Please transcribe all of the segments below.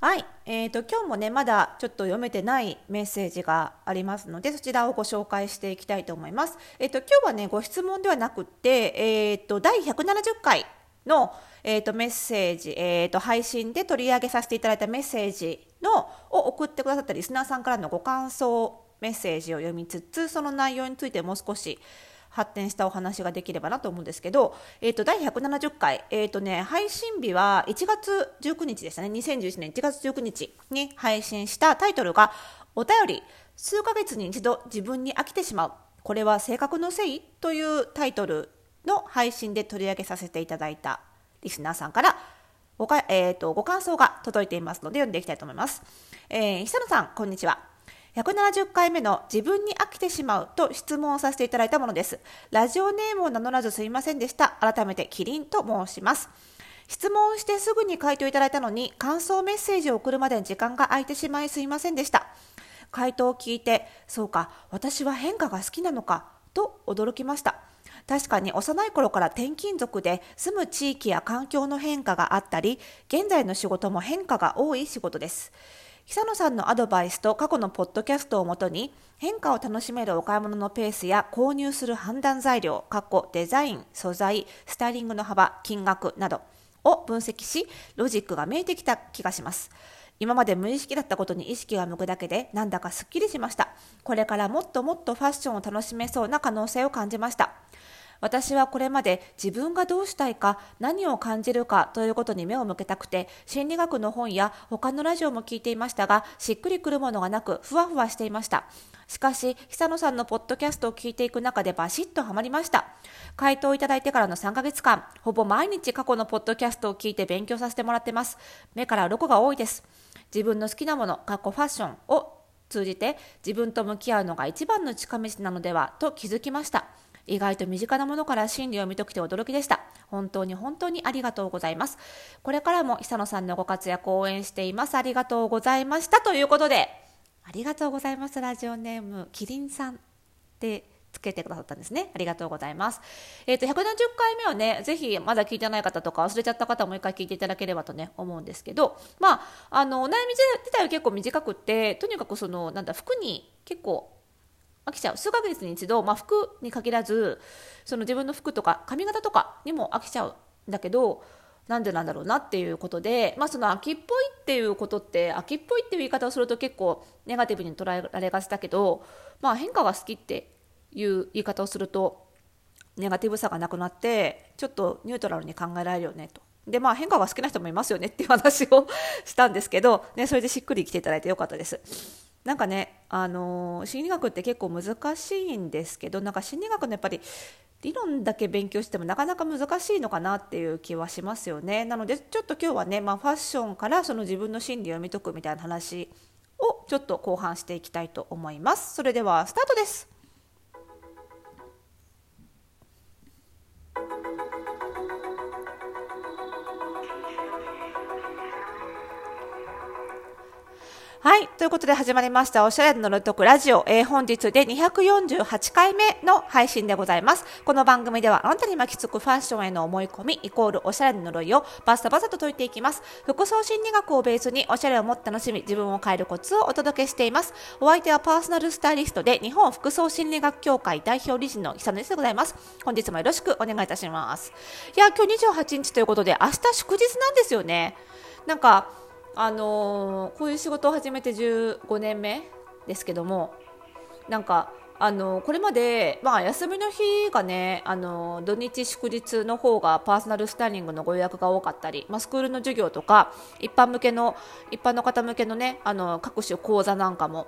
はい、えーと、今日もねまだちょっと読めてないメッセージがありますのでそちらをご紹介していきたいと思います。えーと、今日はねご質問ではなくて、えーと、第170回の、えー、とメッセージ、えー、と配信で取り上げさせていただいたメッセージのを送ってくださったリスナーさんからのご感想メッセージを読みつつその内容についてもう少し発展したお話ができればなと思うんですけど、えー、と第170回、えーとね、配信日は1月19日でしたね2011年1月19日に配信したタイトルが「お便り数ヶ月に一度自分に飽きてしまうこれは性格のせい?」というタイトルの配信で取り上げさせていただいたリスナーさんからごか、えーと、ご感想が届いていますので読んでいきたいと思います。えー、久野さんこんにちは170回目の自分に飽きてしまうと質問をさせていただいたものです。ラジオネームを名乗らずすいませんでした。改めてキリンと申します。質問してすぐに回答いただいたのに感想メッセージを送るまでに時間が空いてしまいすいませんでした。回答を聞いて、そうか、私は変化が好きなのかと驚きました。確かに幼い頃から転勤族で住む地域や環境の変化があったり、現在の仕事も変化が多い仕事です。久野さんのアドバイスと過去のポッドキャストをもとに変化を楽しめるお買い物のペースや購入する判断材料、過去デザイン、素材、スタイリングの幅、金額などを分析し、ロジックが見えてきた気がします。今まで無意識だったことに意識が向くだけでなんだかすっきりしました。これからもっともっとファッションを楽しめそうな可能性を感じました。私はこれまで自分がどうしたいか何を感じるかということに目を向けたくて心理学の本や他のラジオも聞いていましたがしっくりくるものがなくふわふわしていました。しかし久野さんのポッドキャストを聞いていく中でバシッとはまりました。回答をいただいてからの3ヶ月間ほぼ毎日過去のポッドキャストを聞いて勉強させてもらってます。目から鱗が多いです。自分の好きなもの過去ファッションを通じて自分と向き合うのが一番の近道なのではと気づきました。意外と身近なものから真理を見ときて驚きでした。本当に本当にありがとうございます。これからも久野さんのご活躍を応援しています。ありがとうございました。ということで、ありがとうございます。ラジオネーム、キリンさんでつけてくださったんですね。ありがとうございます。えっ、ー、と、170回目はね、ぜひまだ聞いてない方とか忘れちゃった方はもう一回聞いていただければとね、思うんですけど、まあ、あの、お悩み自体は結構短くって、とにかくその、なんだ、服に結構飽きちゃう数ヶ月に一度、まあ、服に限らずその自分の服とか髪型とかにも飽きちゃうんだけどなんでなんだろうなっていうことで、まあ、その秋っぽいっていうことって秋っぽいっていう言い方をすると結構ネガティブに捉えられがちだけど、まあ、変化が好きっていう言い方をするとネガティブさがなくなってちょっとニュートラルに考えられるよねと。でまあ変化が好きな人もいますよねっていう話を したんですけど、ね、それでしっくり来ていただいてよかったです。なんかね、あのー、心理学って結構難しいんですけどなんか心理学のやっぱり理論だけ勉強してもなかなか難しいのかなっていう気はしますよね。なのでちょっと今日はね、まあ、ファッションからその自分の心理を読み解くみたいな話をちょっと後半していきたいと思います。それではスタートです。ということで始まりました、おしゃれのろとくラジオ。えー、本日で248回目の配信でございます。この番組では、あなたに巻きつくファッションへの思い込み、イコールおしゃれの呪いをバサバサと解いていきます。服装心理学をベースに、おしゃれをもっと楽しみ、自分を変えるコツをお届けしています。お相手はパーソナルスタイリストで、日本服装心理学協会代表理事の久野でございます。本日もよろしくお願いいたします。いや、今日28日ということで、明日祝日なんですよね。なんか、あのー、こういう仕事を始めて15年目ですけどもなんかあのこれまで、まあ、休みの日がねあの土日祝日の方がパーソナルスタイリングのご予約が多かったり、まあ、スクールの授業とか一般向けの一般の方向けのねあの各種講座なんかも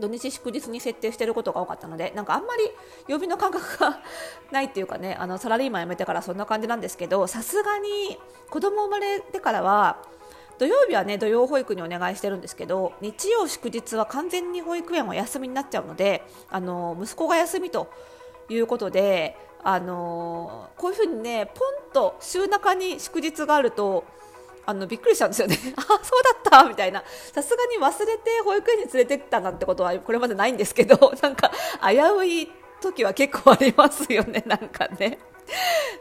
土日祝日に設定していることが多かったのでなんかあんまり曜日の感覚が ないっていうかねあのサラリーマン辞めてからそんな感じなんですけどさすがに子供生まれてからは土曜日はね土曜保育にお願いしてるんですけど日曜祝日は完全に保育園は休みになっちゃうのであの息子が休みということであのこういうふうにねポンと週中に祝日があるとあのびっくりしちゃうんですよね。あそうだったみたいな。さすがに忘れて保育園に連れてったなんてことはこれまでないんですけど なんか危うい時は結構ありますよねなんかね。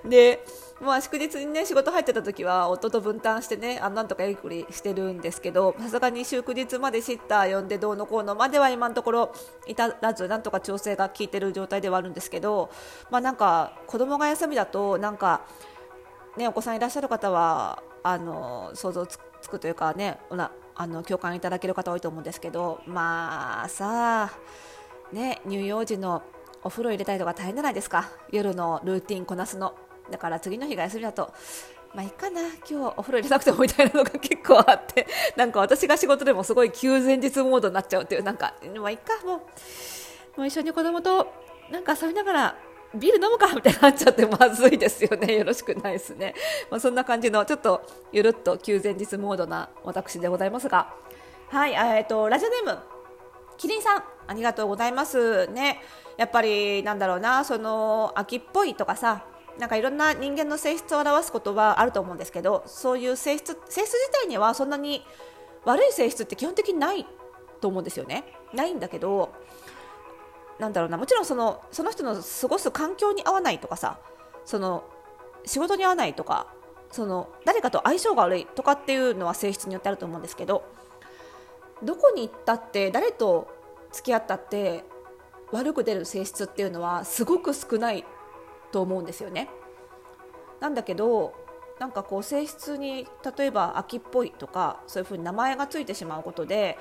でまあ祝日にね仕事入ってた時は夫と分担してねあなんとかやりくりしてるんですけどさすがに祝日までシッター呼んでどうのこうのまでは今のところ至らずなんとか調整が効いてる状態ではあるんですけどまあなんか子供が休みだとなんかねお子さんいらっしゃる方はあの想像つくというかねあの共感いただける方多いと思うんですけどまあさあね乳幼児のお風呂入れたりとか大変じゃないですか夜のルーティンこなすの。だから次の日が休みだとまあいいかな今日お風呂入れなくてもみたいなのが結構あって なんか私が仕事でもすごい休前日モードになっちゃうっていうなんかまあいいかもうもう一緒に子供となんか遊びながらビール飲むかみたいになっちゃってまずいですよね。よろしくないですね、まあ、そんな感じのちょっとゆるっと休前日モードな私でございますが。はいえっ、ー、とラジオネームキリンさん。ありがとうございます。ね。やっぱりなんだろうなその秋っぽいとかさなんかいろんな人間の性質を表すことはあると思うんですけどそういう性質性質自体にはそんなに悪い性質って基本的にないと思うんですよね。ないんだけどなんだろうなもちろんそのその人の過ごす環境に合わないとかさその仕事に合わないとかその誰かと相性が悪いとかっていうのは性質によってあると思うんですけどどこに行ったって誰と付き合ったって悪く出る性質っていうのはすごく少ないと思うんですよね。なんだけどなんかこう性質に例えば秋っぽいとかそういうふうに名前がついてしまうことで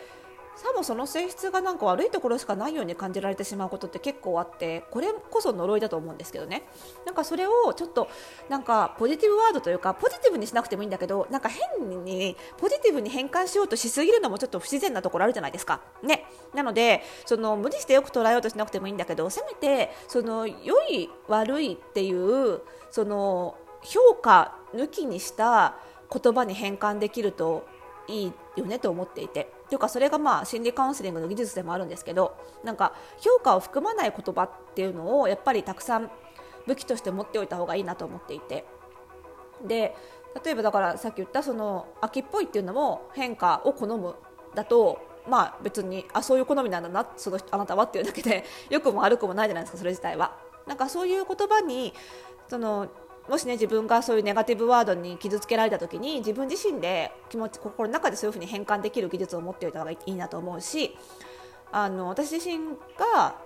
さもその性質がなんか悪いところしかないように感じられてしまうことって結構あってこれこそ呪いだと思うんですけどね。なんかそれをちょっとなんかポジティブワードというかポジティブにしなくてもいいんだけどなんか変にポジティブに変換しようとしすぎるのもちょっと不自然なところあるじゃないですか。ね。なのでその無理してよく捉えようとしなくてもいいんだけどせめてその良い悪いっていうその評価抜きにした言葉に変換できるといいよねと思っていて。というかそれがまあ心理カウンセリングの技術でもあるんですけどなんか評価を含まない言葉っていうのをやっぱりたくさん武器として持っておいた方がいいなと思っていてで例えばだからさっき言ったその秋っぽいっていうのも変化を好むだとまあ別にあそういう好みなんだなそのあなたはっていうだけで良くも悪くもないじゃないですかそれ自体は。なんかそういう言葉にそのもしね自分がそういうネガティブワードに傷つけられた時に自分自身で気持ち心の中でそういうふうに変換できる技術を持っておいた方がいいなと思うしあの私自身が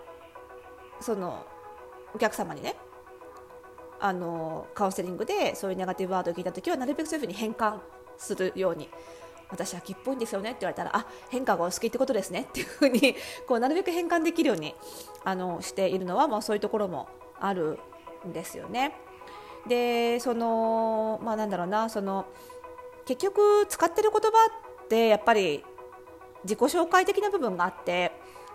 そのお客様にねあのカウンセリングでそういうネガティブワードを聞いた時はなるべくそういうふうに変換するように私は秋っぽいんですよねって言われたらあ変化がお好きってことですねっていうふうに こうなるべく変換できるようにあのしているのはもうそういうところもあるんですよね。でそのまあなんだろうなその結局使ってる言葉ってやっぱり自己紹介的な部分があって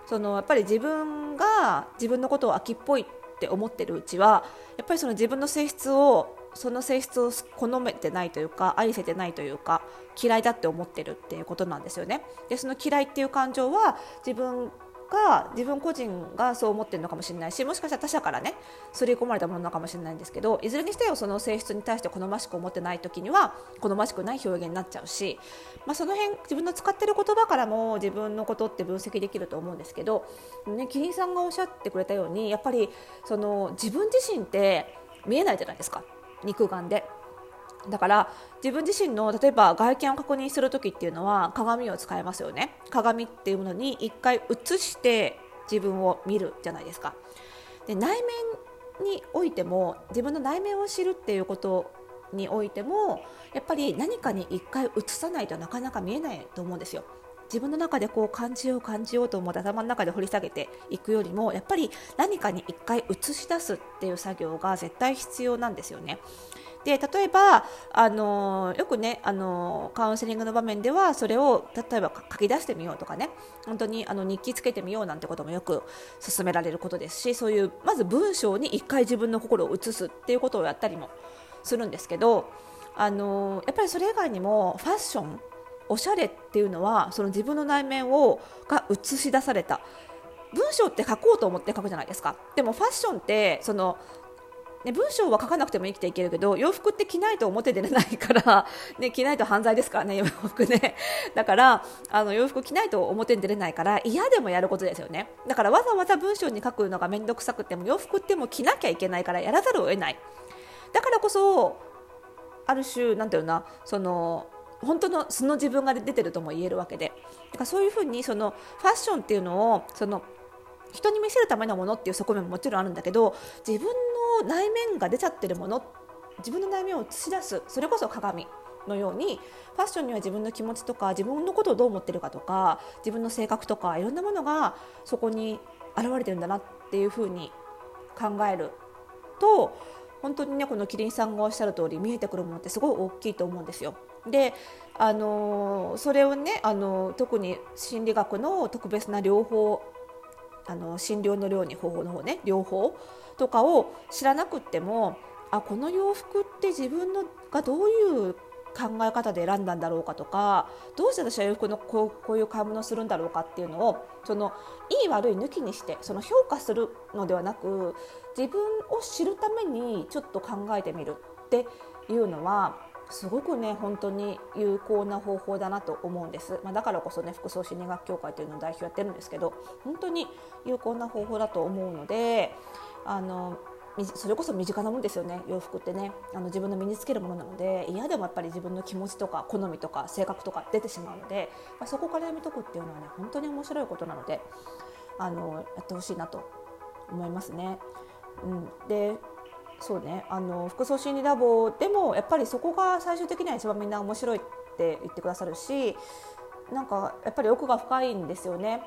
そのやっぱり自分が自分のことを秋っぽいって思ってるうちはやっぱりその自分の性質をその性質を好めてないというか愛せてないというか嫌いだって思ってるっていうことなんですよね。でその嫌いっていう感情は自分が自分個人がそう思ってるのかもしれないしもしかしたら他者からね刷り込まれたものなのかもしれないんですけどいずれにしてもその性質に対して好ましく思ってない時には好ましくない表現になっちゃうし、まあ、その辺自分の使ってる言葉からも自分のことって分析できると思うんですけど、ね、キリンさんがおっしゃってくれたようにやっぱりその自分自身って見えないじゃないですか肉眼で。だから自分自身の例えば外見を確認する時っていうのは鏡を使いますよね。鏡っていうものに一回映して自分を見るじゃないですか。で内面においても自分の内面を知るっていうことにおいてもやっぱり何かに一回映さないとなかなか見えないと思うんですよ。自分の中でこう感じよう感じようと思って頭の中で掘り下げていくよりもやっぱり何かに一回映し出すっていう作業が絶対必要なんですよね。で例えばあのよくねあのカウンセリングの場面ではそれを例えば書き出してみようとかね。本当にあの日記つけてみようなんてこともよく勧められることですしそういうまず文章に1回自分の心を移すっていうことをやったりもするんですけどあのやっぱりそれ以外にもファッションおしゃれっていうのはその自分の内面をが映し出された。文章って書こうと思って書くじゃないですか。でもファッションってそのね、文章は書かなくても生きていけるけど洋服って着ないと表出れないから、ね、着ないと犯罪ですからね洋服ね。だからあの洋服着ないと表に出れないから嫌でもやることですよね。だからわざわざ文章に書くのが面倒くさくても洋服っても着なきゃいけないからやらざるを得ない。だからこそある種なんていうなその本当の素の自分が出てるとも言えるわけで。だからそういうふうにそのファッションっていうのをその人に見せるためのものっていう側面ももちろんあるんだけど自分の内面が出ちゃってるもの自分の内面を映し出すそれこそ鏡のようにファッションには自分の気持ちとか自分のことをどう思ってるかとか自分の性格とかいろんなものがそこに現れてるんだなっていうふうに考えると本当にねこのキリンさんがおっしゃる通り見えてくるものってすごい大きいと思うんですよ。であのそれをねあの特に心理学の特別な療法あの診療の療に方法の方ね療法とかを知らなくってもあこの洋服って自分のがどういう考え方で選んだんだろうかとかどうして私は洋服のこうこういう買い物をするんだろうかっていうのをそのいい悪い抜きにしてその評価するのではなく自分を知るためにちょっと考えてみるっていうのはすごくね本当に有効な方法だなと思うんです、まあ、だからこそね服装心理学協会というのを代表やってるんですけど本当に有効な方法だと思うのであのそれこそ身近なもんですよね。洋服ってねあの自分の身につけるものなので嫌でもやっぱり自分の気持ちとか好みとか性格とか出てしまうので、まあ、そこからやめとくっていうのはね本当に面白いことなのであのやってほしいなと思いますね。うん、でそうねあの服装心理ラボでもやっぱりそこが最終的には一番みんな面白いって言ってくださるしなんかやっぱり奥が深いんですよね。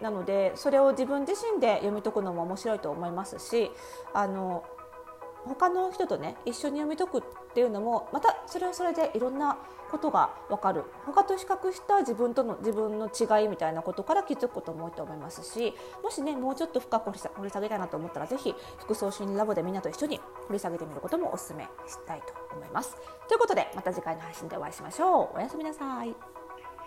なのでそれを自分自身で読み解くのも面白いと思いますしあの他の人とね一緒に読み解くっていうのもまたそれはそれでいろんなことが分かる他と比較した自分との自分の違いみたいなことから気づくことも多いと思いますしもしねもうちょっと深く掘り下げたいなと思ったらぜひ服装心理ラボでみんなと一緒に掘り下げてみることもお勧めしたいと思います。ということでまた次回の配信でお会いしましょう。おやすみなさい。